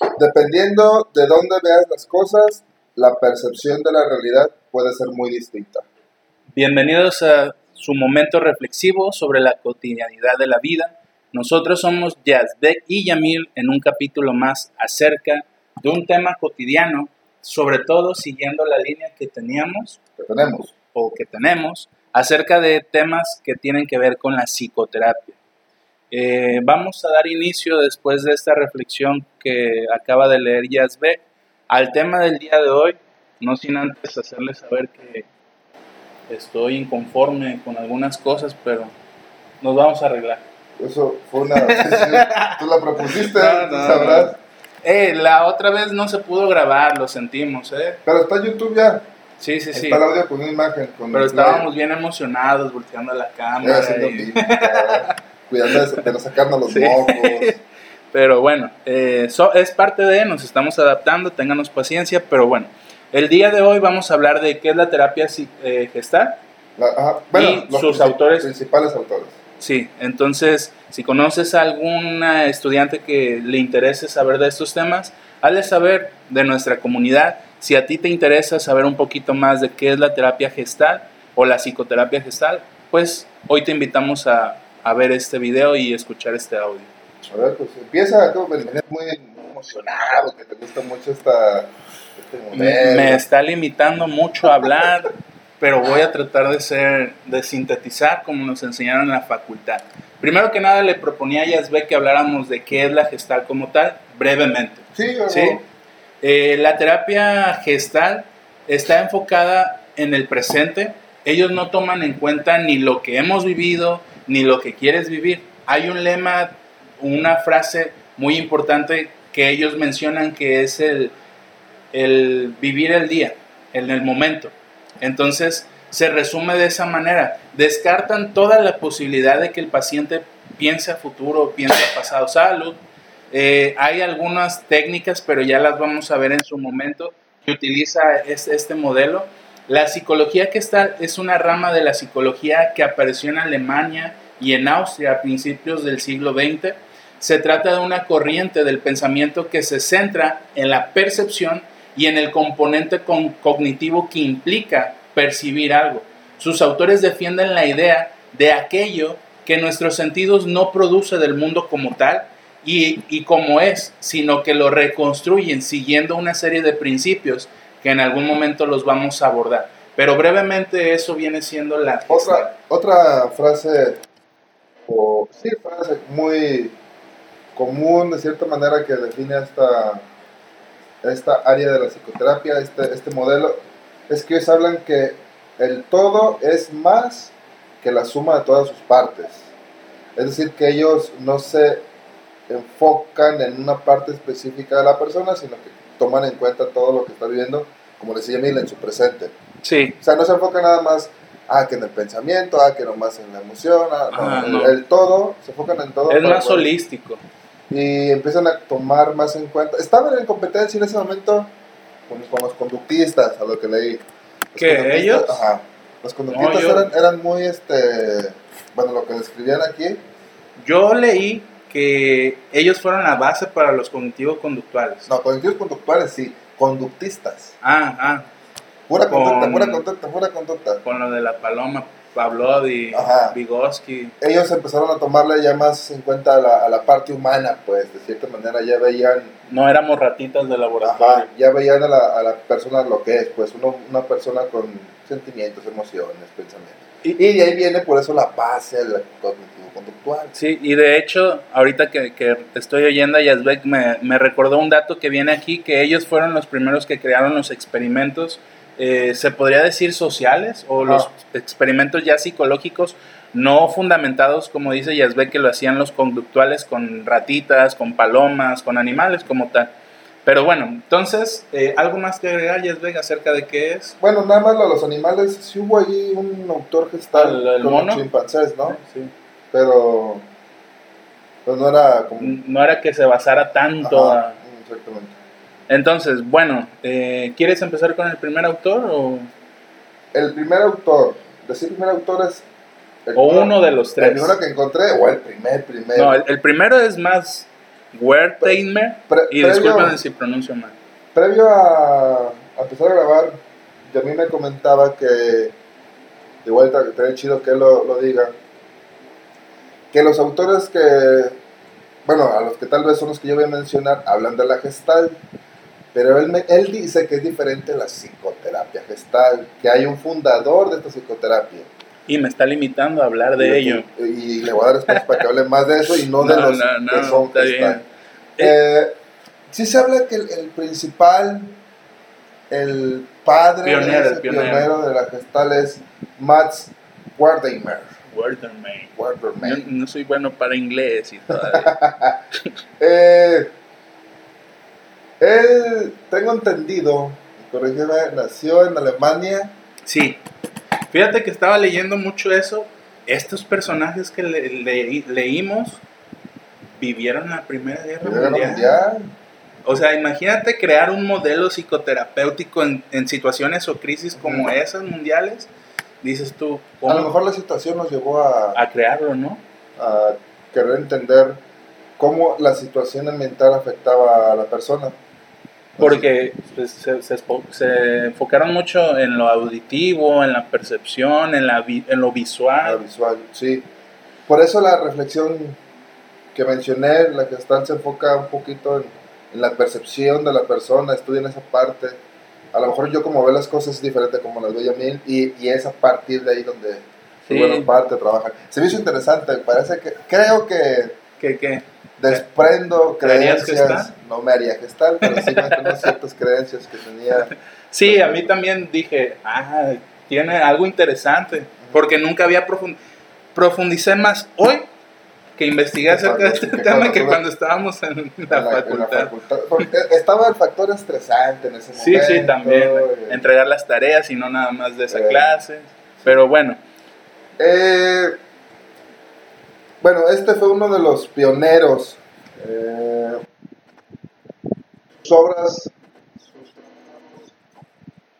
Dependiendo de dónde veas las cosas, la percepción de la realidad puede ser muy distinta. Bienvenidos a su momento reflexivo sobre la cotidianidad de la vida. Nosotros somos Yazbek y Yamil en un capítulo más acerca de un tema cotidiano, sobre todo siguiendo la línea que teníamos Que tenemos. o que tenemos acerca de temas que tienen que ver con la psicoterapia. Eh, vamos a dar inicio después de esta reflexión que acaba de leer Yazbek al tema del día de hoy, no sin antes hacerles saber que estoy inconforme con algunas cosas, pero nos vamos a arreglar. Eso fue una. Tú la propusiste, No, sabrás. Eh, la otra vez no se pudo grabar, lo sentimos, ¿eh? Pero está YouTube ya. Sí, sí, sí. Está el audio con una imagen. Con Pero estábamos bien emocionados, volteando la cámara. haciendo y- cuidando de, no sacarnos los Sí. mocos. Pero bueno, eh, so- es parte de, nos estamos adaptando, ténganos paciencia, pero bueno, el día de hoy vamos a hablar de qué es la terapia eh, gestal. La- ajá, bueno, Y los sus autores. Principales autores. Sí, entonces, si conoces a alguna estudiante que le interese saber de estos temas, hazle saber de nuestra comunidad. Si a ti te interesa saber un poquito más de qué es la terapia gestal o la psicoterapia gestal, pues hoy te invitamos a, a ver este video y escuchar este audio. A ver, pues empieza, como me venías muy emocionado, que te gusta mucho esta, este modelo. me está limitando mucho a hablar, pero voy a tratar de ser, de sintetizar como nos enseñaron en la facultad. Primero que nada le proponía a Yazbek que habláramos de qué es la gestal como tal, brevemente. Sí, ¿sí? Eh, la terapia gestal está enfocada en el presente. Ellos no toman en cuenta ni lo que hemos vivido, ni lo que quieres vivir. Hay un lema, una frase muy importante que ellos mencionan que es el, el vivir el día, en el momento. Entonces, se resume de esa manera. Descartan toda la posibilidad de que el paciente piense a futuro, piense a pasado. Salud. Eh, hay algunas técnicas, pero ya las vamos a ver en su momento, que utiliza es- este modelo. La psicología que está es una rama de la psicología que apareció en Alemania y en Austria a principios del siglo XX. Se trata de una corriente del pensamiento que se centra en la percepción y en el componente cognitivo que implica percibir algo. Sus autores defienden la idea de aquello que nuestros sentidos no produce del mundo como tal y, y como es, sino que lo reconstruyen siguiendo una serie de principios que en algún momento los vamos a abordar. Pero brevemente eso viene siendo la... Otra, otra frase, o sí, frase muy común de cierta manera que define esta, esta área de la psicoterapia, este, este modelo, es que ellos hablan que el todo es más que la suma de todas sus partes. Es decir, que ellos no se enfocan en una parte específica de la persona, sino que toman en cuenta todo lo que está viviendo, como decía Emil, en su presente. Sí, O sea, no se enfoca nada más, ah, que en el pensamiento, ah, que nomás en la emoción, ah, no, el, no. el todo, se enfocan en todo. es más poder- holístico. Y empiezan a tomar más en cuenta. Estaban en competencia en ese momento con, con los conductistas, a lo que leí. Los ¿Qué, conductistas- ellos? Ajá. Los conductistas yo- eran, eran muy, este, bueno, lo que describían aquí, Yo leí que ellos fueron la base para los cognitivos conductuales. no, cognitivos conductuales, sí, conductistas. Ah, ah, Pura Con- conducta, pura conducta, pura conducta. con lo de la paloma, Pavlov Ajá. Vygotsky. ellos empezaron a tomarle ya más en cuenta a la, a la parte humana, pues de cierta manera ya veían, No éramos ratitas de laboratorio. ajá, ya veían a la, a la persona lo que es, pues uno, una persona con sentimientos, emociones, pensamientos. Y, y de ahí viene por eso la base del cognitivo conductual. Sí, y de hecho, ahorita que, que te estoy oyendo, Yazbek me, me recordó un dato que viene aquí, que ellos fueron los primeros que crearon los experimentos, eh, se podría decir sociales, o los Ah. experimentos ya psicológicos, no fundamentados, como dice Yazbek, que lo hacían los conductuales con ratitas, con palomas, con animales como tal. Pero bueno, entonces, eh, ¿algo más que agregar, Yazbek, acerca de qué es? Bueno, nada más lo de los animales, sí hubo ahí un autor gestal ¿El- el con mono? chimpancés, ¿no? Sí. Pero pues no era como... No era que se basara tanto Ajá, a... exactamente. Entonces, bueno, eh, ¿quieres empezar con el primer autor o, El primer autor, decir primer autor es... el o primero- uno de los El tres? primero que encontré, o el primer, primer. No, el, el primero es más Wertheimer. Y disculpen si pronuncio mal. Previo a, a empezar a grabar, a mí me comentaba que, igual está estaría chido que él lo, lo diga, que los autores que, bueno, a los que tal vez son los que yo voy a mencionar, hablan de la gestal, pero él, me- él dice que es diferente la psicoterapia gestal, que hay un fundador de esta psicoterapia. Y me está limitando a hablar de y, ello. Y le voy a dar espacio para que hable más de eso y no, de los no, no, que son está gestal. Eh, sí se habla que el, el principal, el padre, Pionero, el pionero. pionero de la gestal es Max Wertheimer. Yo Wertheimer. no soy bueno para inglés y todavía. Eh, él, tengo entendido, corrígeme, nació en Alemania. Sí. Fíjate que estaba leyendo mucho eso. Estos personajes que le- le- leímos vivieron la Primera Guerra Mundial. Mundial. O sea, imagínate crear un modelo psicoterapéutico en, en situaciones o crisis como esas mundiales. Dices tú, A ¿cómo lo mejor la situación nos llevó a, a crearlo, no? a querer entender cómo la situación ambiental afectaba a la persona. Porque pues, se, se enfocaron mucho en lo auditivo, en la percepción, en, la vi- en lo visual. visual, sí. Por eso la reflexión que mencioné, la que está se enfoca un poquito en, en la percepción de la persona, estudian esa parte. A lo mejor yo como veo las cosas es diferente como las veo mí y, y es a partir de ahí donde Sí. bueno, parte trabajan. Se me hizo interesante, parece que, creo que ¿Qué, qué? desprendo ¿Creerías que creencias, no me haría gestal, pero sí me ciertas creencias que tenía. Sí, a mí también dije, ah, tiene algo interesante, porque nunca había profund profundicé más hoy que investigué acerca de este tema que cuando estábamos en la, en en facultad. Porque estaba el factor estresante en ese Sí, momento. sí, también. eh, Entregar las tareas y no nada más de esa Eh. clase. Pero bueno, Eh, bueno, este fue uno de los pioneros. Eh, sus obras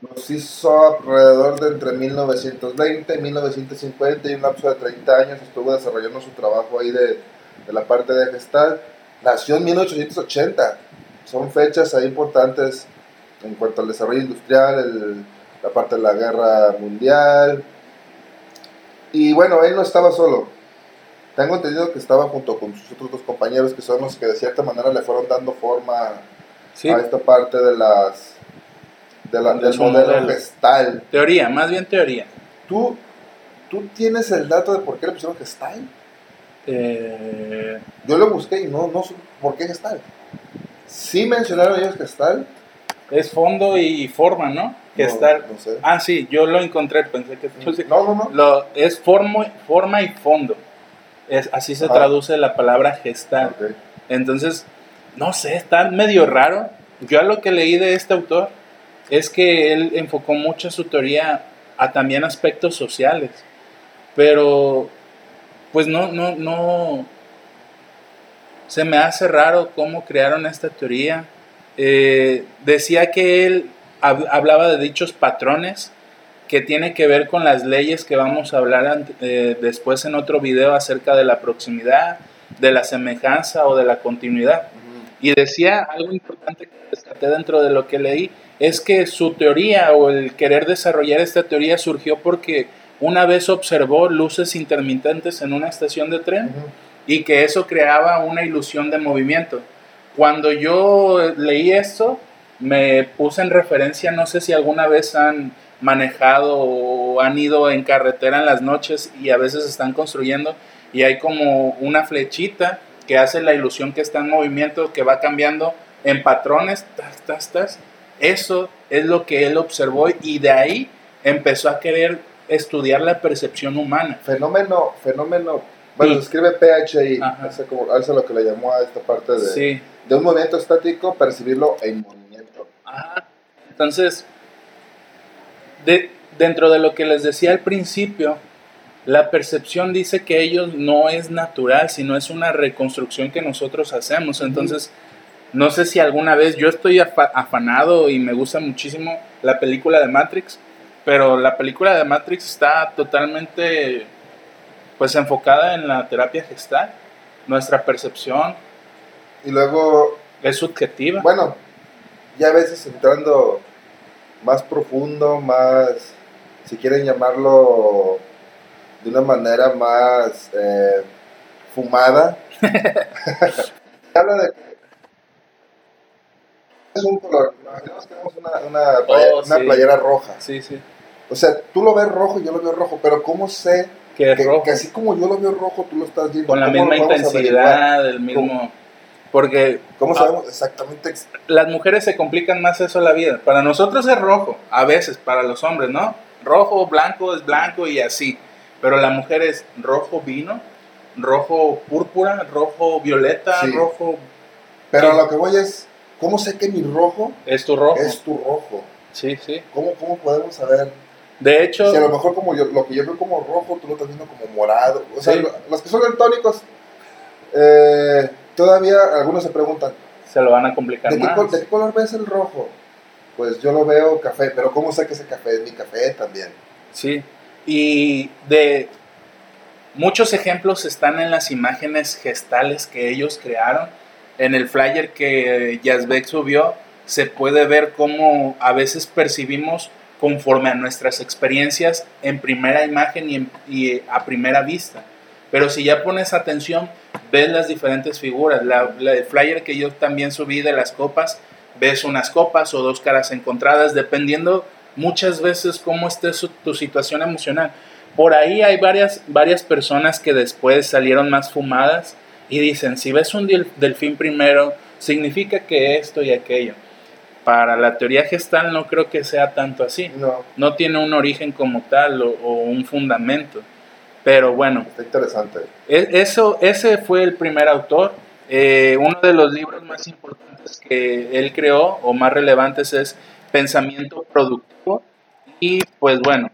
nos hizo alrededor de entre 1920 y 1950 y un lapso de 30 años estuvo desarrollando su trabajo ahí de, de la parte de gestal. Nació en 1880. Son fechas ahí importantes en cuanto al desarrollo industrial, el- la parte de la guerra mundial, y bueno, él no estaba solo. Tengo entendido que estaba junto con sus otros dos compañeros, que son los que de cierta manera le fueron dando forma sí, a esta parte de las de la- De del modelo, modelo. gestal. teoría, más bien teoría. ¿Tú, ¿Tú tienes el dato de por qué le pusieron gestal? Eh, Yo lo busqué y no, no sé por qué gestal. Sí mencionaron ellos gestal. es fondo y forma, ¿no? Que no. No sé. Ah, sí, yo lo encontré, pensé que... No, no, no. Lo, es forma, forma y fondo. Es, así se Ajá. traduce la palabra gestar. Ok. Entonces, no sé, está medio raro. Yo a lo que leí de este autor es que él enfocó mucho su teoría a también aspectos sociales. Pero, pues no, no, no. Se me hace raro cómo crearon esta teoría. Eh, decía que él hab- hablaba de dichos patrones que tiene que ver con las leyes que vamos a hablar eh, después en otro video acerca de la proximidad, de la semejanza o de la continuidad. Y decía algo importante que rescaté dentro de lo que leí, es que su teoría o el querer desarrollar esta teoría surgió porque una vez observó luces intermitentes en una estación de tren y que eso creaba una ilusión de movimiento. Cuando yo leí esto, me puse en referencia, no sé si alguna vez han manejado o han ido en carretera en las noches y a veces están construyendo y hay como una flechita que hace la ilusión que está en movimiento, que va cambiando en patrones, tas, tas, tas. Eso es lo que él observó y de ahí empezó a querer estudiar la percepción humana. Fenómeno, fenómeno. Bueno, Sí. se escribe PHI. Ese como, es lo que le llamó a esta parte de, Sí. de un movimiento estático, percibirlo en movimiento. Ajá. Entonces, de- dentro de lo que les decía al principio, la percepción dice que ellos no es natural, sino es una reconstrucción que nosotros hacemos. Entonces, no sé si alguna vez yo estoy afa- afanado y me gusta muchísimo la película de Matrix, pero la película de Matrix está totalmente pues enfocada en la terapia gestal, nuestra percepción, Y luego, Es subjetiva. bueno, ya a veces entrando más profundo, más, si quieren llamarlo de una manera más eh, fumada, habla de que es un color. Imaginemos que tenemos una, una, playa- Oh, una playera roja. Sí, sí. O sea, tú lo ves rojo y yo lo veo rojo, pero ¿cómo sé Que es que, rojo. que así como yo lo veo rojo, tú lo estás viendo? Con la ¿Cómo lo misma intensidad, el mismo... Porque ¿Cómo Ah. sabemos exactamente? ex- las mujeres se complican más eso la vida. Para nosotros es rojo, a veces, para los hombres, ¿no? Rojo, blanco es blanco y así. Pero la mujer es rojo vino, rojo púrpura, rojo violeta, Sí. rojo... Pero Sí. lo que voy es, ¿cómo sé que mi rojo Es tu rojo. es tu rojo? Sí, sí. ¿Cómo, cómo podemos saber? De hecho, Si a lo mejor como yo, lo que yo veo como rojo, tú lo estás viendo como morado. O sea, Sí. los que son daltónicos, eh, todavía algunos se preguntan, se lo van a complicar ¿de qué, más. col- de qué color ves el rojo? Pues yo lo veo café, pero ¿cómo sé que ese café es mi café también? Sí, y de muchos ejemplos están en las imágenes gestales que ellos crearon. En el flyer que Yazbek subió, se puede ver cómo a veces percibimos conforme a nuestras experiencias en primera imagen y, en- y a primera vista. Pero si ya pones atención, ves las diferentes figuras. La, la- el flyer que yo también subí de las copas, ves unas copas o dos caras encontradas, dependiendo muchas veces cómo esté su- tu situación emocional. Por ahí hay varias, varias personas que después salieron más fumadas y dicen, si ves un del- delfín primero, significa que esto y aquello. Para la teoría gestal no creo que sea tanto así. No, No tiene un origen como tal o, o un fundamento. Pero bueno, está interesante. e- Eso, ese fue el primer autor. Eh, uno de los libros más importantes que él creó o más relevantes es Pensamiento Productivo. Y pues bueno,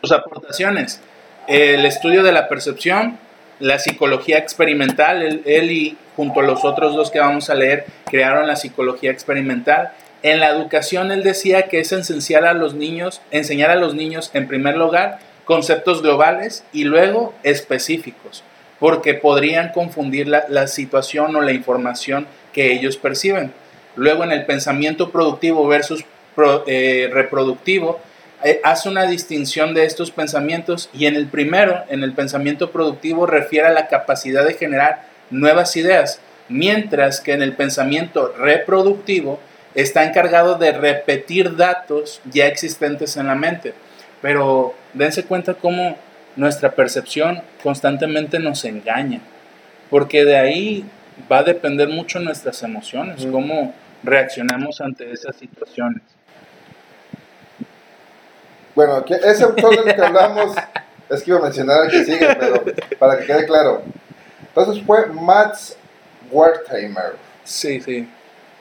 sus aportaciones. El estudio de la percepción, la psicología experimental. Él, y junto a los otros dos que vamos a leer crearon la psicología experimental. En la educación él decía que es esencial a los niños, enseñar a los niños en primer lugar conceptos globales y luego específicos, porque podrían confundir la, la situación o la información que ellos perciben. Luego en el pensamiento productivo versus pro- eh, reproductivo, eh, hace una distinción de estos pensamientos y en el primero, en el pensamiento productivo, refiere a la capacidad de generar nuevas ideas, mientras que en el pensamiento reproductivo está encargado de repetir datos ya existentes en la mente. Pero dense cuenta cómo nuestra percepción constantemente nos engaña, porque de ahí va a depender mucho nuestras emociones, Mm. cómo reaccionamos ante esas situaciones. Bueno, ese autor del que hablamos, es que iba a mencionar el que sigue, pero para que quede claro. Entonces fue Max Wertheimer. Sí, sí.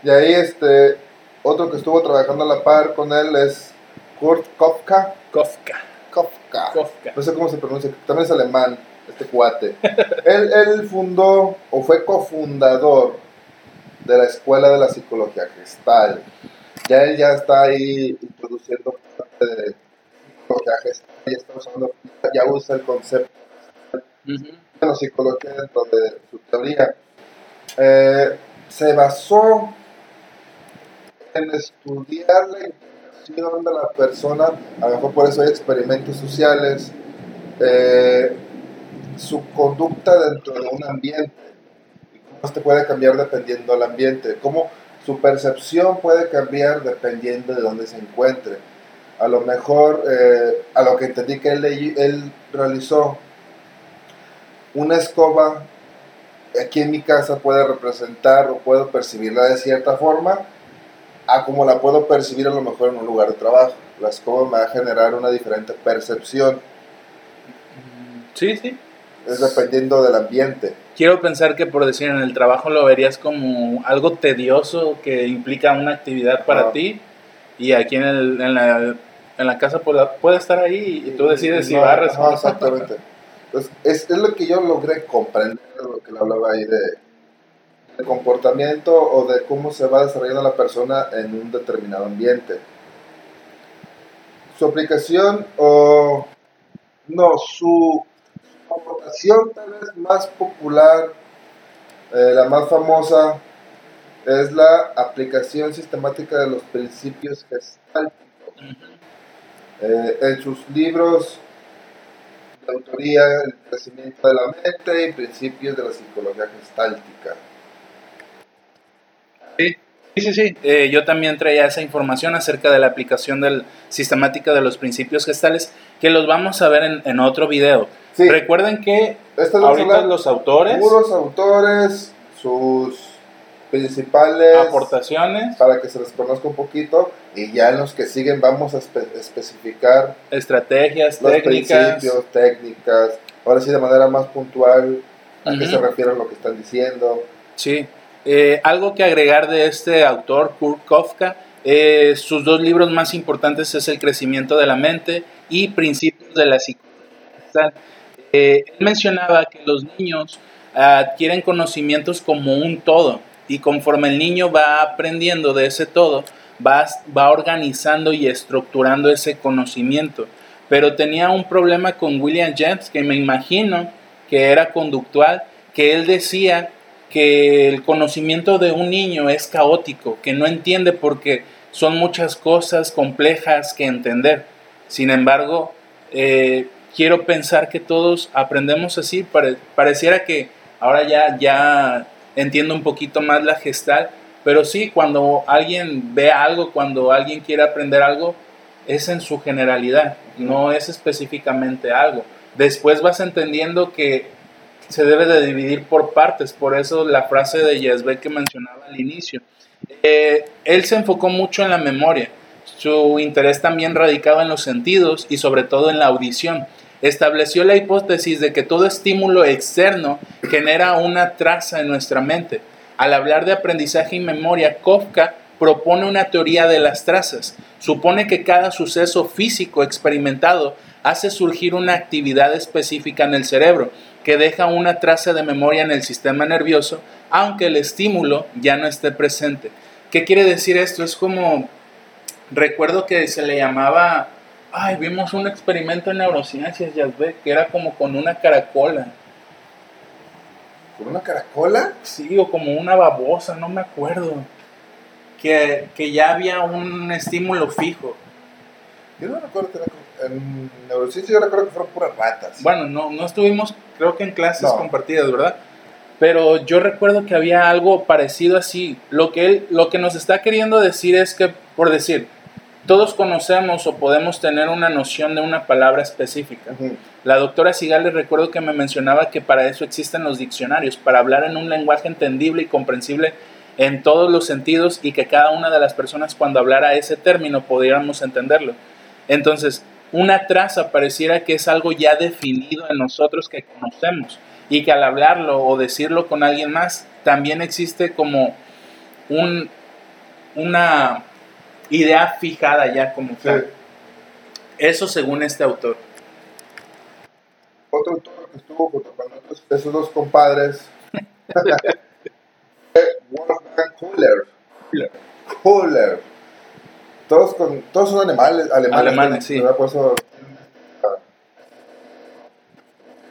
Y ahí este, otro que estuvo trabajando a la par con él es Kurt Kofka. Kafka. Kofka. Kafka. No sé cómo se pronuncia, también es alemán, este cuate. él, fundó o fue cofundador de la Escuela de la Psicología Gestal. Ya él ya está ahí introduciendo parte de psicología gestal, ya está usando, ya usa el concepto de la psicología dentro de su teoría. Eh, se basó en estudiar la interacción de la persona, a lo mejor por eso hay experimentos sociales, eh, su conducta dentro de un ambiente, cómo este puede cambiar dependiendo del ambiente, cómo su percepción puede cambiar dependiendo de dónde se encuentre. A lo mejor, eh, a lo que entendí que él, él realizó, una escoba aquí en mi casa puede representar o puedo percibirla de cierta forma a como la puedo percibir a lo mejor en un lugar de trabajo. La escoba me va a generar una diferente percepción, Sí, sí. Es dependiendo del ambiente. Quiero pensar que por decir en el trabajo lo verías como algo tedioso que implica una actividad para ti y aquí en, el- en la, en la casa puede estar ahí y tú decides si No, barres no. exactamente. Pues es, es lo que yo logré comprender de lo que le hablaba ahí de, de comportamiento o de cómo se va desarrollando la persona en un determinado ambiente. Su aplicación o no, su aportación tal vez más popular Eh, la más famosa es la aplicación sistemática de los principios gestálticos. Eh, en sus libros de autoría, El crecimiento de la mente y Principios de la psicología gestáltica. Sí, sí, sí. Eh, yo también traía esa información acerca de la aplicación del, sistemática de los principios gestales, que los vamos a ver en, en otro video. Sí. Recuerden que Este ahorita los autores, Puros autores, sus principales aportaciones, para que se les conozca un poquito y ya en los que siguen vamos a espe- especificar estrategias, los técnicas. principios, técnicas, ahora sí de manera más puntual a qué Ujú. se refieren lo que están diciendo. Sí. Eh, algo que agregar de este autor, Kurt Kafka, eh, sus dos libros más importantes es El crecimiento de la mente y Principios de la psicología. Eh, él mencionaba que los niños adquieren conocimientos como un todo y conforme el niño va aprendiendo de ese todo, va, va organizando y estructurando ese conocimiento. Pero tenía un problema con William James, que me imagino que era conductual, que él decía que el conocimiento de un niño es caótico, que no entiende porque son muchas cosas complejas que entender. Sin embargo, eh, quiero pensar que todos aprendemos así, pare- pareciera que ahora ya, ya entiendo un poquito más la gestal, pero sí, cuando alguien ve algo, cuando alguien quiere aprender algo, es en su generalidad, no es específicamente algo. Después vas entendiendo que se debe de dividir por partes, por eso la frase de Yesbe que mencionaba al inicio. Eh, él se enfocó mucho en la memoria, su interés también radicaba en los sentidos y sobre todo en la audición. Estableció la hipótesis de que todo estímulo externo genera una traza en nuestra mente. Al hablar de aprendizaje y memoria, Kafka propone una teoría de las trazas. Supone que cada suceso físico experimentado hace surgir una actividad específica en el cerebro que deja una traza de memoria en el sistema nervioso, aunque el estímulo ya no esté presente. ¿Qué quiere decir esto? Es como, recuerdo que se le llamaba, ay, vimos un experimento en neurociencias, ya ves, que era como con una caracola, ¿Con una caracola? sí, o como una babosa, no me acuerdo, que, que ya había un estímulo fijo. Yo no recuerdo que era en neurociencia yo recuerdo que fueron puras ratas. Bueno, no, no estuvimos, creo que en clases No. compartidas, ¿verdad? Pero yo recuerdo que había algo parecido así. Lo que él, lo que nos está queriendo decir es que, por decir, todos conocemos o podemos tener una noción de una palabra específica. La doctora Sigales recuerdo que me mencionaba que para eso existen los diccionarios, para hablar en un lenguaje entendible y comprensible en todos los sentidos y que cada una de las personas cuando hablara ese término pudiéramos entenderlo. Entonces, una traza pareciera que es algo ya definido en nosotros que conocemos y que al hablarlo o decirlo con alguien más también existe como un, una idea fijada ya como Sí. tal. Eso según este autor. Otro autor que estuvo junto con otros- esos dos compadres fue Wolfgang Kohler. Kohler. Todos, con, todos son animales, alemanes. Alemanes, sí. esta-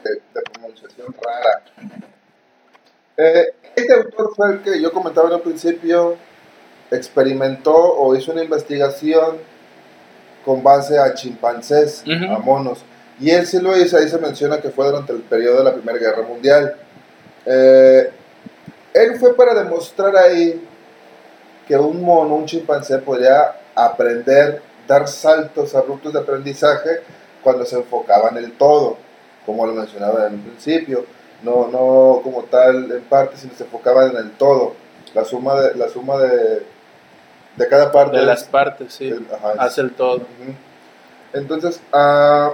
de, de pronunciación rara. Eh, este autor fue el que yo comentaba en un principio, experimentó o hizo una investigación con base a chimpancés, a monos. Y él sí lo hizo, ahí se menciona que fue durante el periodo de la Primera Guerra Mundial. Eh, él fue para demostrar ahí que un mono, un chimpancé, podía aprender, dar saltos abruptos de aprendizaje cuando se enfocaba en el todo, como lo mencionaba en un principio. No, no como tal en parte, sino se enfocaba en el todo. La suma de, la suma de, de cada parte. De las partes, sí. el- ajá, Hace el todo. Entonces, ah,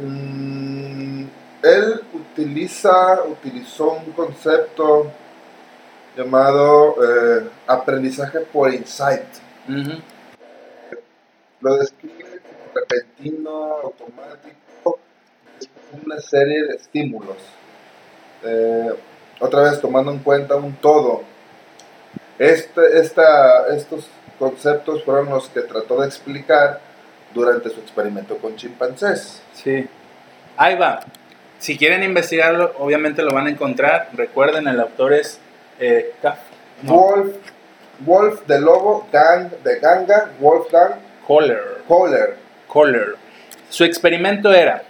mm, él utiliza, utilizó un concepto llamado eh, aprendizaje por insight. Lo describe como repentino, automático, una serie de estímulos. Eh, otra vez tomando en cuenta un todo. Este, esta, estos conceptos fueron los que trató de explicar durante su experimento con chimpancés. Sí. Ahí va. Si quieren investigarlo, obviamente lo van a encontrar. Recuerden, el autor es eh, no, Wolf, Wolf de Lobo, Gang de Ganga, Wolfgang Kohler. Kohler. Kohler. Su experimento era,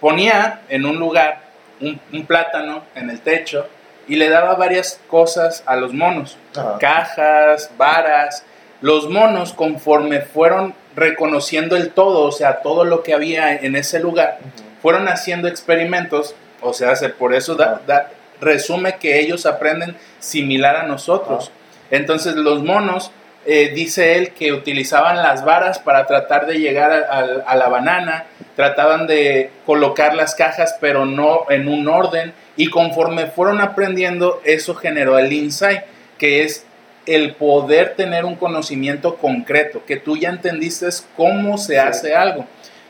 ponía en un lugar un, un plátano en el techo y le daba varias cosas a los monos. Ajá. Cajas, varas. Los monos, conforme fueron reconociendo el todo, o sea, todo lo que había en ese lugar, fueron haciendo experimentos, o sea, se- por eso da- da- resume que ellos aprenden similar a nosotros. Entonces los monos, eh, dice él que utilizaban las varas para tratar de llegar a, a- a la banana, trataban de colocar las cajas pero no en un orden y conforme fueron aprendiendo eso generó el insight, que es el poder tener un conocimiento concreto, que tú ya entendiste cómo se Sí. hace algo.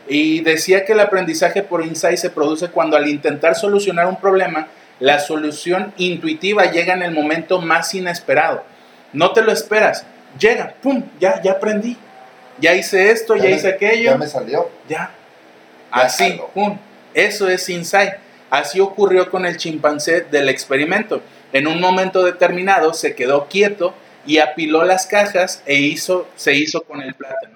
Y decía que el aprendizaje por insight se produce cuando al intentar solucionar un problema, la solución intuitiva llega en el momento más inesperado. No te lo esperas, llega, pum, ya, ya aprendí. Ya hice esto, ya, me- hice aquello, Ya me salió. ya. Así, pum. Eso es insight. Así ocurrió con el chimpancé del experimento. En un momento determinado se quedó quieto y apiló las cajas e hizo, se hizo con el plátano.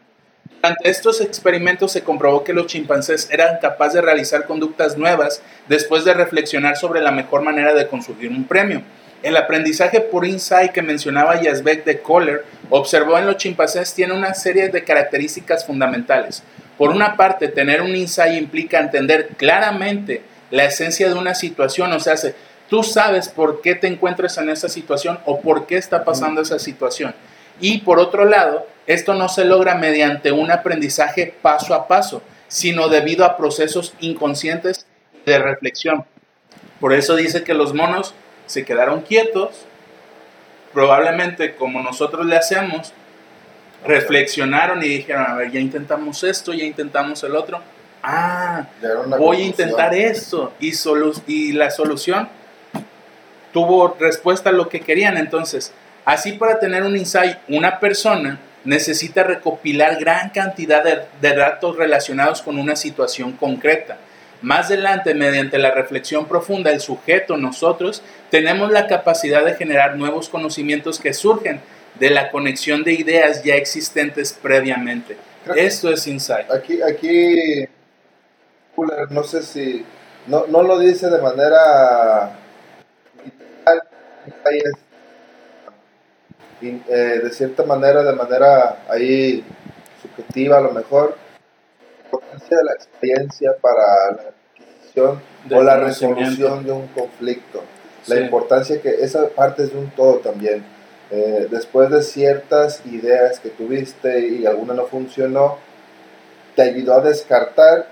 Durante estos experimentos se comprobó que los chimpancés eran capaces de realizar conductas nuevas después de reflexionar sobre la mejor manera de conseguir un premio. El aprendizaje por insight que mencionaba Yazbek de Kohler observó en los chimpancés tiene una serie de características fundamentales. Por una parte, tener un insight implica entender claramente la esencia de una situación, o sea, se- tú sabes por qué te encuentras en esa situación o por qué está pasando esa situación. Y por otro lado, esto no se logra mediante un aprendizaje paso a paso, sino debido a procesos inconscientes de reflexión. Por eso dice que los monos se quedaron quietos, probablemente como nosotros le hacemos, reflexionaron y dijeron, a ver, ya intentamos esto, ya intentamos el otro. Ah, voy a intentar esto. Y, solu- y la solución tuvo respuesta a lo que querían. Entonces, así para tener un insight, una persona necesita recopilar gran cantidad de, de datos relacionados con una situación concreta. Más adelante, mediante la reflexión profunda, el sujeto, nosotros, tenemos la capacidad de generar nuevos conocimientos que surgen de la conexión de ideas ya existentes previamente. Esto es insight. Aquí, aquí, no sé si, no, no lo dice de manera eh, de cierta manera, de manera ahí subjetiva a lo mejor, la importancia de la experiencia para la adquisición o la resolución de un conflicto. La Sí. importancia que esa parte es de un todo también. Eh, después de ciertas ideas que tuviste y alguna no funcionó, te ayudó a descartar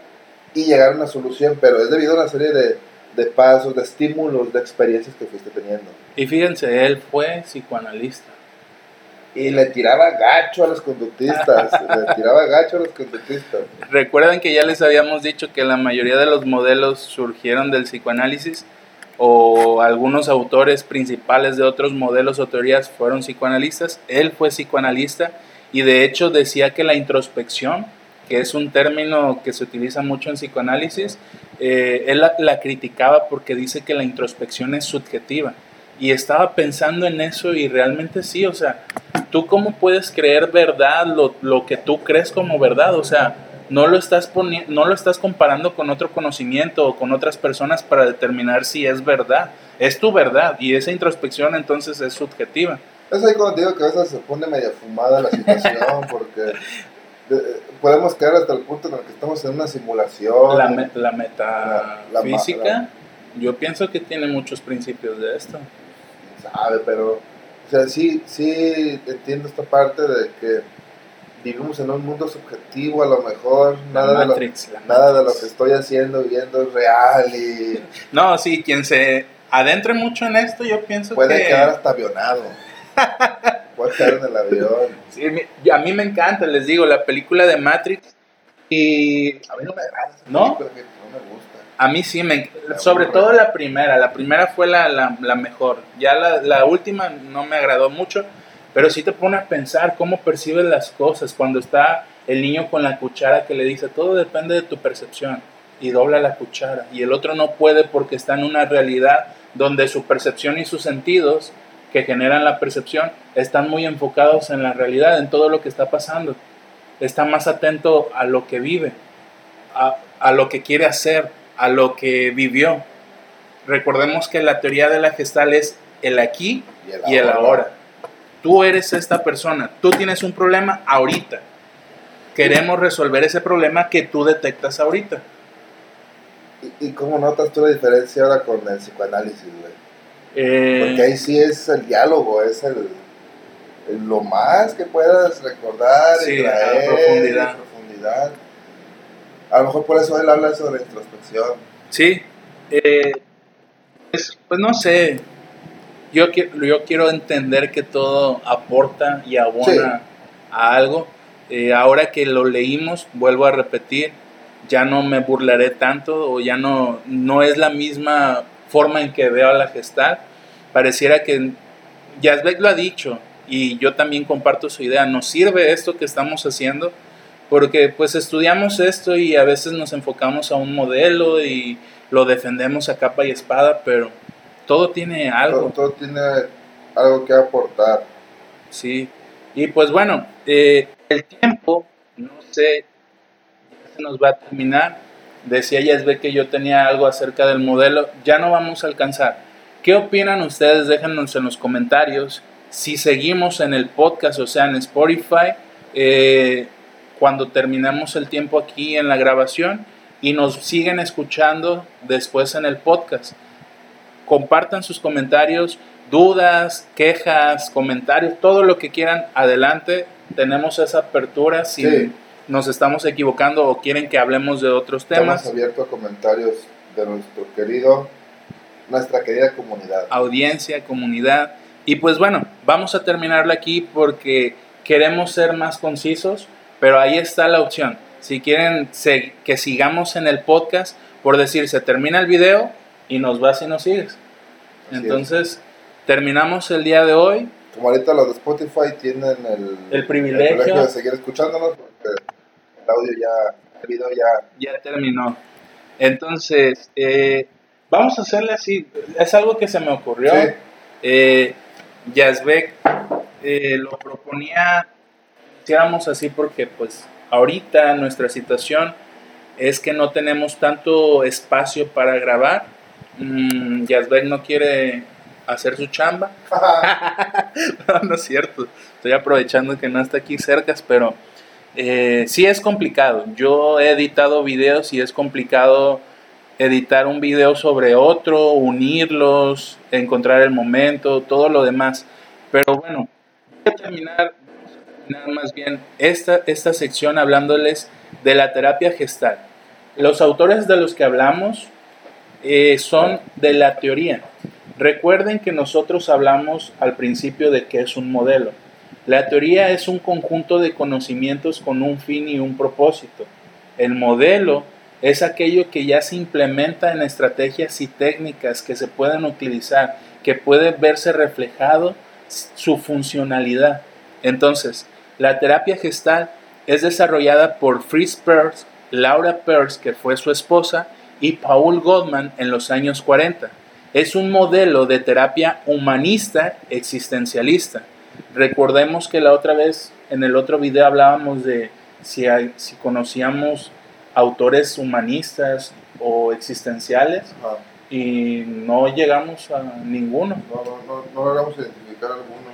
y llegar a una solución, pero es debido a una serie de, de pasos, de estímulos, de experiencias que fuiste teniendo. Y fíjense, él fue psicoanalista. Y le tiraba gacho a los conductistas, le tiraba gacho a los conductistas. Recuerden que ya les habíamos dicho que la mayoría de los modelos surgieron del psicoanálisis o algunos autores principales de otros modelos o teorías fueron psicoanalistas. Él fue psicoanalista y de hecho decía que la introspección, que es un término que se utiliza mucho en psicoanálisis, eh, él la, la criticaba porque dice que la introspección es subjetiva. Y estaba pensando en eso y realmente sí, o sea, ¿tú cómo puedes creer verdad lo, lo que tú crees como verdad? O sea, no lo, estás no lo estás comparando con otro conocimiento o con otras personas para determinar si es verdad. Es tu verdad y esa introspección entonces es subjetiva. Es ahí cuando digo que a veces se pone media fumada la situación, porque eh, podemos caer hasta el punto en el que estamos en una simulación. La, me- la La- la metafísica, la- yo pienso que tiene muchos principios de esto. sabe, pero, o sea, sí, sí entiendo esta parte de que vivimos en un mundo subjetivo, a lo mejor nada, La de lo, Matrix, nada de lo Matrix. que estoy haciendo, viendo es real y No, sí, quien se adentre mucho en esto, yo pienso puede que... quedar hasta avionado. puede quedar en el avión. Sí, a mí me encanta, les digo, la película de Matrix y A mí no me agrada ¿No? película, fíjate, no me gusta. A mí sí, me, sobre todo la primera. La primera fue la, la, la mejor. Ya la, la última no me agradó mucho, pero sí te pone a pensar cómo percibes las cosas. Cuando está el niño con la cuchara que le dice, todo depende de tu percepción. y dobla la cuchara. Y el otro no puede porque está en una realidad donde su percepción y sus sentidos que generan la percepción están muy enfocados en la realidad, en todo lo que está pasando. Está más atento a lo que vive, a, a lo que quiere hacer, a lo que vivió. Recordemos que la teoría de la gestal es el aquí y el, ahora. Tú eres esta persona, tú tienes un problema ahorita. Queremos resolver ese problema que tú detectas ahorita. ¿Y, cómo notas tú la diferencia ahora con el psicoanálisis, güey? Eh, Porque ahí sí es el diálogo, es el, lo más que puedas recordar y traer, profundidad. profundidad. A lo mejor por eso él habla sobre introspección. Sí. Eh, pues, pues, no sé. Yo, yo quiero entender que todo aporta y abona a algo. Eh, ahora que lo leímos, vuelvo a repetir, ya no me burlaré tanto o ya no, no es la misma forma en que veo a la gestal. Pareciera que Yazbek lo ha dicho y yo también comparto su idea. Nos sirve esto que estamos haciendo porque pues estudiamos esto y a veces nos enfocamos a un modelo y lo defendemos a capa y espada, pero todo tiene algo. Todo, tiene algo que aportar. Sí, y pues bueno, eh, el tiempo, no sé, ya se nos va a terminar. Decía ve que yo tenía algo acerca del modelo, ya no vamos a alcanzar. ¿Qué opinan ustedes? Déjenos en los comentarios. Si seguimos en el podcast, o sea, en Spotify, eh, cuando terminemos el tiempo aquí en la grabación y nos siguen escuchando después en el podcast. Compartan sus comentarios, dudas, quejas, comentarios, todo lo que quieran, adelante. Tenemos esa apertura si nos estamos equivocando o quieren que hablemos de otros temas. Estamos abiertos a comentarios de nuestro querido, nuestra querida comunidad. Audiencia, comunidad. Y pues bueno, vamos a terminarlo aquí porque queremos ser más concisos pero ahí está la opción. Si quieren que sigamos en el podcast, por decir, se termina el video y nos vas y nos sigues. Entonces, terminamos el día de hoy. Como ahorita los de Spotify tienen el, el, privilegio. de seguir escuchándonos, porque el audio ya, el video ya... Ya terminó. Entonces, eh, vamos a hacerle así. Es algo que se me ocurrió. Sí. Eh, Yazbek eh, lo proponía hiciéramos así porque pues ahorita nuestra situación es que no tenemos tanto espacio para grabar. Mm, no quiere hacer su chamba. no, es cierto. Estoy aprovechando que no está aquí cerca, pero eh, sí es complicado. Yo he editado videos y es complicado editar un video sobre otro, unirlos, encontrar el momento, todo lo demás. Pero bueno, voy a terminar nada más bien esta, esta sección hablándoles de la terapia gestal. Los autores de los que hablamos eh, son de la teoría. Recuerden que nosotros hablamos al principio de que es un modelo. La teoría es un conjunto de conocimientos con un fin y un propósito. El modelo es aquello que ya se implementa en estrategias y técnicas que se pueden utilizar, que puede verse reflejado su funcionalidad. Entonces, la terapia gestal es desarrollada por Fritz Perls, Laura Perls, que fue su esposa, y Paul Goldman en los años 40. Es un modelo de terapia humanista existencialista. Recordemos que la otra vez, en el otro video hablábamos de si, si conocíamos autores humanistas o existenciales y no llegamos a ninguno. No, no, no, no logramos identificar alguno.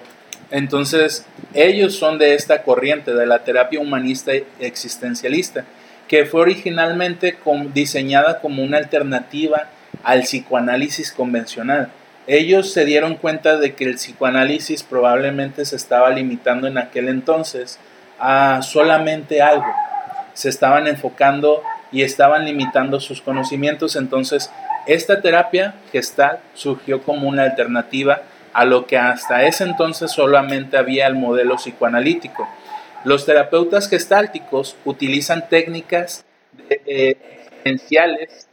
Entonces, ellos son de esta corriente, de la terapia humanista existencialista, que fue originalmente diseñada como una alternativa al psicoanálisis convencional. Ellos se dieron cuenta de que el psicoanálisis probablemente se estaba limitando en aquel entonces a solamente algo. Se estaban enfocando y estaban limitando sus conocimientos. Entonces, esta terapia gestal surgió como una alternativa a lo que hasta ese entonces solamente había el modelo psicoanalítico. Los terapeutas gestálticos utilizan técnicas eh, cienciales,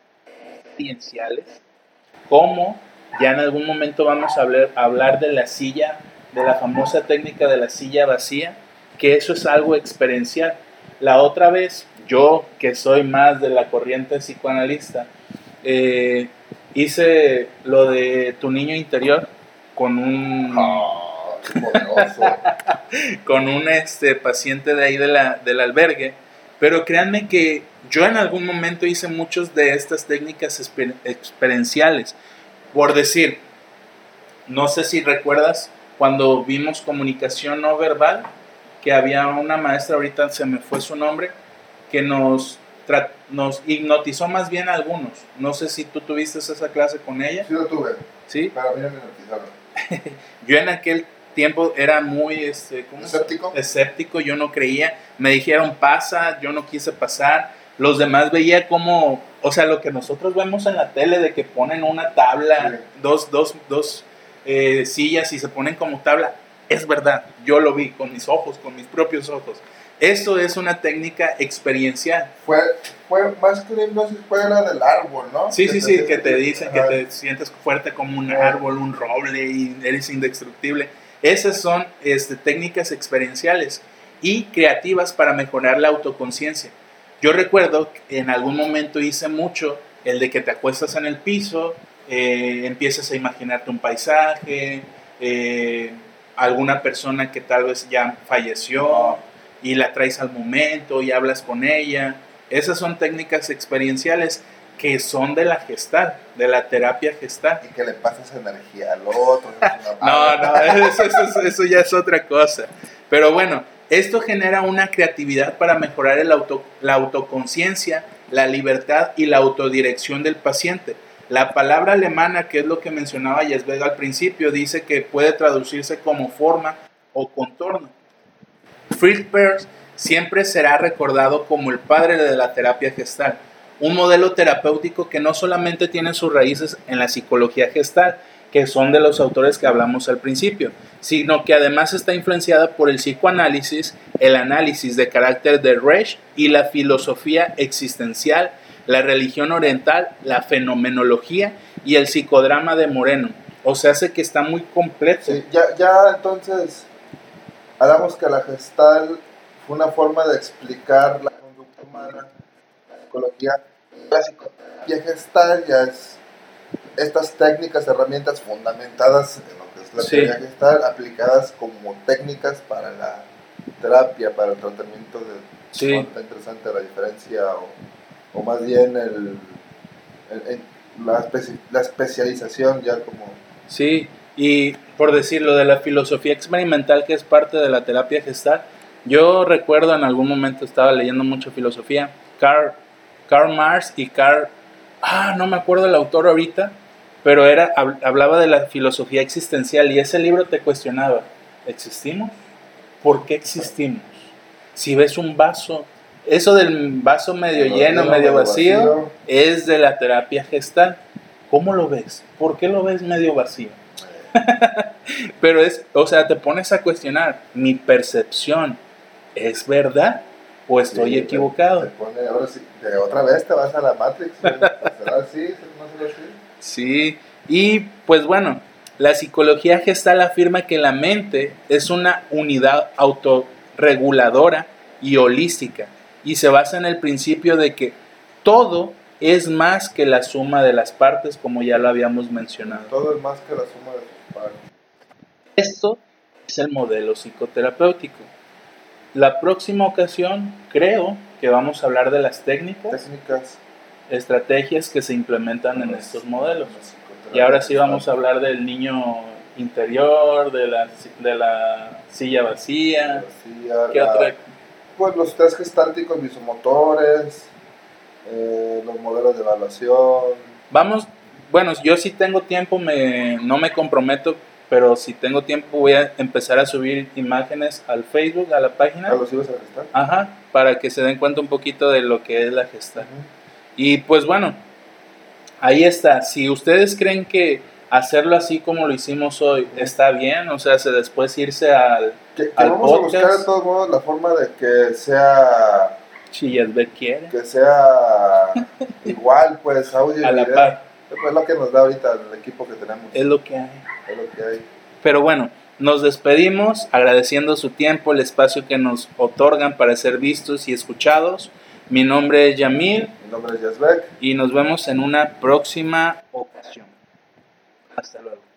como ya en algún momento vamos a hablar, hablar de la silla, de la famosa técnica de la silla vacía, que eso es algo experiencial. La otra vez yo que soy más de la corriente psicoanalista, eh, hice lo de tu niño interior con un... Ah, qué poderoso. con un este, paciente de ahí de la, del albergue. Pero créanme que yo en algún momento hice muchas de estas técnicas exper- experienciales. Por decir, no sé si recuerdas cuando vimos comunicación no verbal, que había una maestra, ahorita se me fue su nombre, que nos, nos hipnotizó más bien a algunos. No sé si tú tuviste esa clase con ella, Sí lo tuve, ¿sí? pero a mí me notizaron. Yo en aquel tiempo era muy, este, ¿cómo ¿Escéptico? escéptico, yo no creía, me dijeron pasa, yo no quise pasar, los demás veía como, o sea, lo que nosotros vemos en la tele de que ponen una tabla, Sí. dos, dos, dos eh, sillas y se ponen como tabla, es verdad, yo lo vi con mis ojos, con mis propios ojos. Eso es una técnica experiencial. Fue, fue más que una hipnosis, fue la del árbol, ¿no? Sí, sí, sí, que te dicen que te sientes fuerte como un árbol, un roble y eres indestructible. Esas son este, técnicas experienciales y creativas para mejorar la autoconciencia. Yo recuerdo que en algún momento hice mucho el de que te acuestas en el piso, eh, empiezas a imaginarte un paisaje, eh, alguna persona que tal vez ya falleció y la traes al momento y hablas con ella. Esas son técnicas experienciales que son de la gestal, de la terapia gestal. Y que le pasas energía al otro. No, no, eso, eso- eso ya es otra cosa. Pero bueno, esto genera una creatividad para mejorar el auto, la autoconciencia, la libertad y la autodirección del paciente. La palabra alemana, que es lo que mencionaba Yesvega al principio, dice que puede traducirse como forma o contorno. Fritz Perls siempre será recordado como el padre de la terapia gestal, un modelo terapéutico que no solamente tiene sus raíces en la psicología gestal, que son de los autores que hablamos al principio, sino que además está influenciada por el psicoanálisis, el análisis de carácter de Reich y la filosofía existencial, la religión oriental, la fenomenología y el psicodrama de Moreno. O sea, hace que está muy completo. Ya, ya entonces, hablamos que la gestal fue una forma de explicar la conducta humana, la psicología, la psicología gestal ya es estas técnicas, herramientas fundamentadas en lo que es la Sí. teoría gestal, aplicadas como técnicas para la terapia, para el tratamiento de... Sí. Está interesante la diferencia o, o más bien el, el- el- la, especi- la especialización ya como... Sí, y por decirlo de la filosofía experimental que es parte de la terapia gestal, yo recuerdo en algún momento estaba leyendo mucho filosofía, Karl, Karl Marx y Karl, ah, no me acuerdo el autor ahorita, pero era, hab- hablaba de la filosofía existencial y ese libro te cuestionaba, ¿existimos? ¿Por qué existimos? Si ves un vaso, eso del vaso medio lleno, medio vacío, es de la terapia gestal. ¿Cómo lo ves? ¿Por qué lo ves medio vacío? Pero es, o sea, te pones a cuestionar, ¿mi percepción es verdad o estoy Sí, equivocado? te pone- ahora sí, de otra vez te vas a la Matrix. ¿Será así? ¿No será así? Sí, y pues bueno, la psicología gestal afirma que la mente es una unidad autorreguladora y holística y se basa en el principio de que todo es más que la suma de las partes, como ya lo habíamos mencionado. Todo es más que la suma de sus partes. Esto es el modelo psicoterapéutico. La próxima ocasión creo que vamos a hablar de las técnicas, Técnicas. estrategias que se implementan en estos modelos. psicoterapia Y ahora sí vamos a hablar del niño interior, de la, de la silla vacía. ¿Qué la- otra? Pues los test gestálticos visomotores, eh, los modelos de evaluación. Vamos, bueno, yo si tengo tiempo, me, no me comprometo, pero si tengo tiempo voy a empezar a subir imágenes al Facebook, a la página. ¿A los a gestar? Ajá, para que se den cuenta un poquito de lo que es la gesta. Ujú. Y pues bueno, ahí está. Si ustedes creen que hacerlo así como lo hicimos hoy está bien, o sea, se después irse al Que, que Al vamos a buscar de todos modos la forma de que sea Chillasbet quiere, que sea igual, pues audio y a la par, Es lo que nos da ahorita el equipo que tenemos. es lo que hay. Es lo que hay. Pero bueno, nos despedimos agradeciendo su tiempo, el espacio que nos otorgan para ser vistos y escuchados. Mi nombre es Yamil Mi nombre es Yazbek. y nos vemos en una próxima ocasión. Hasta luego.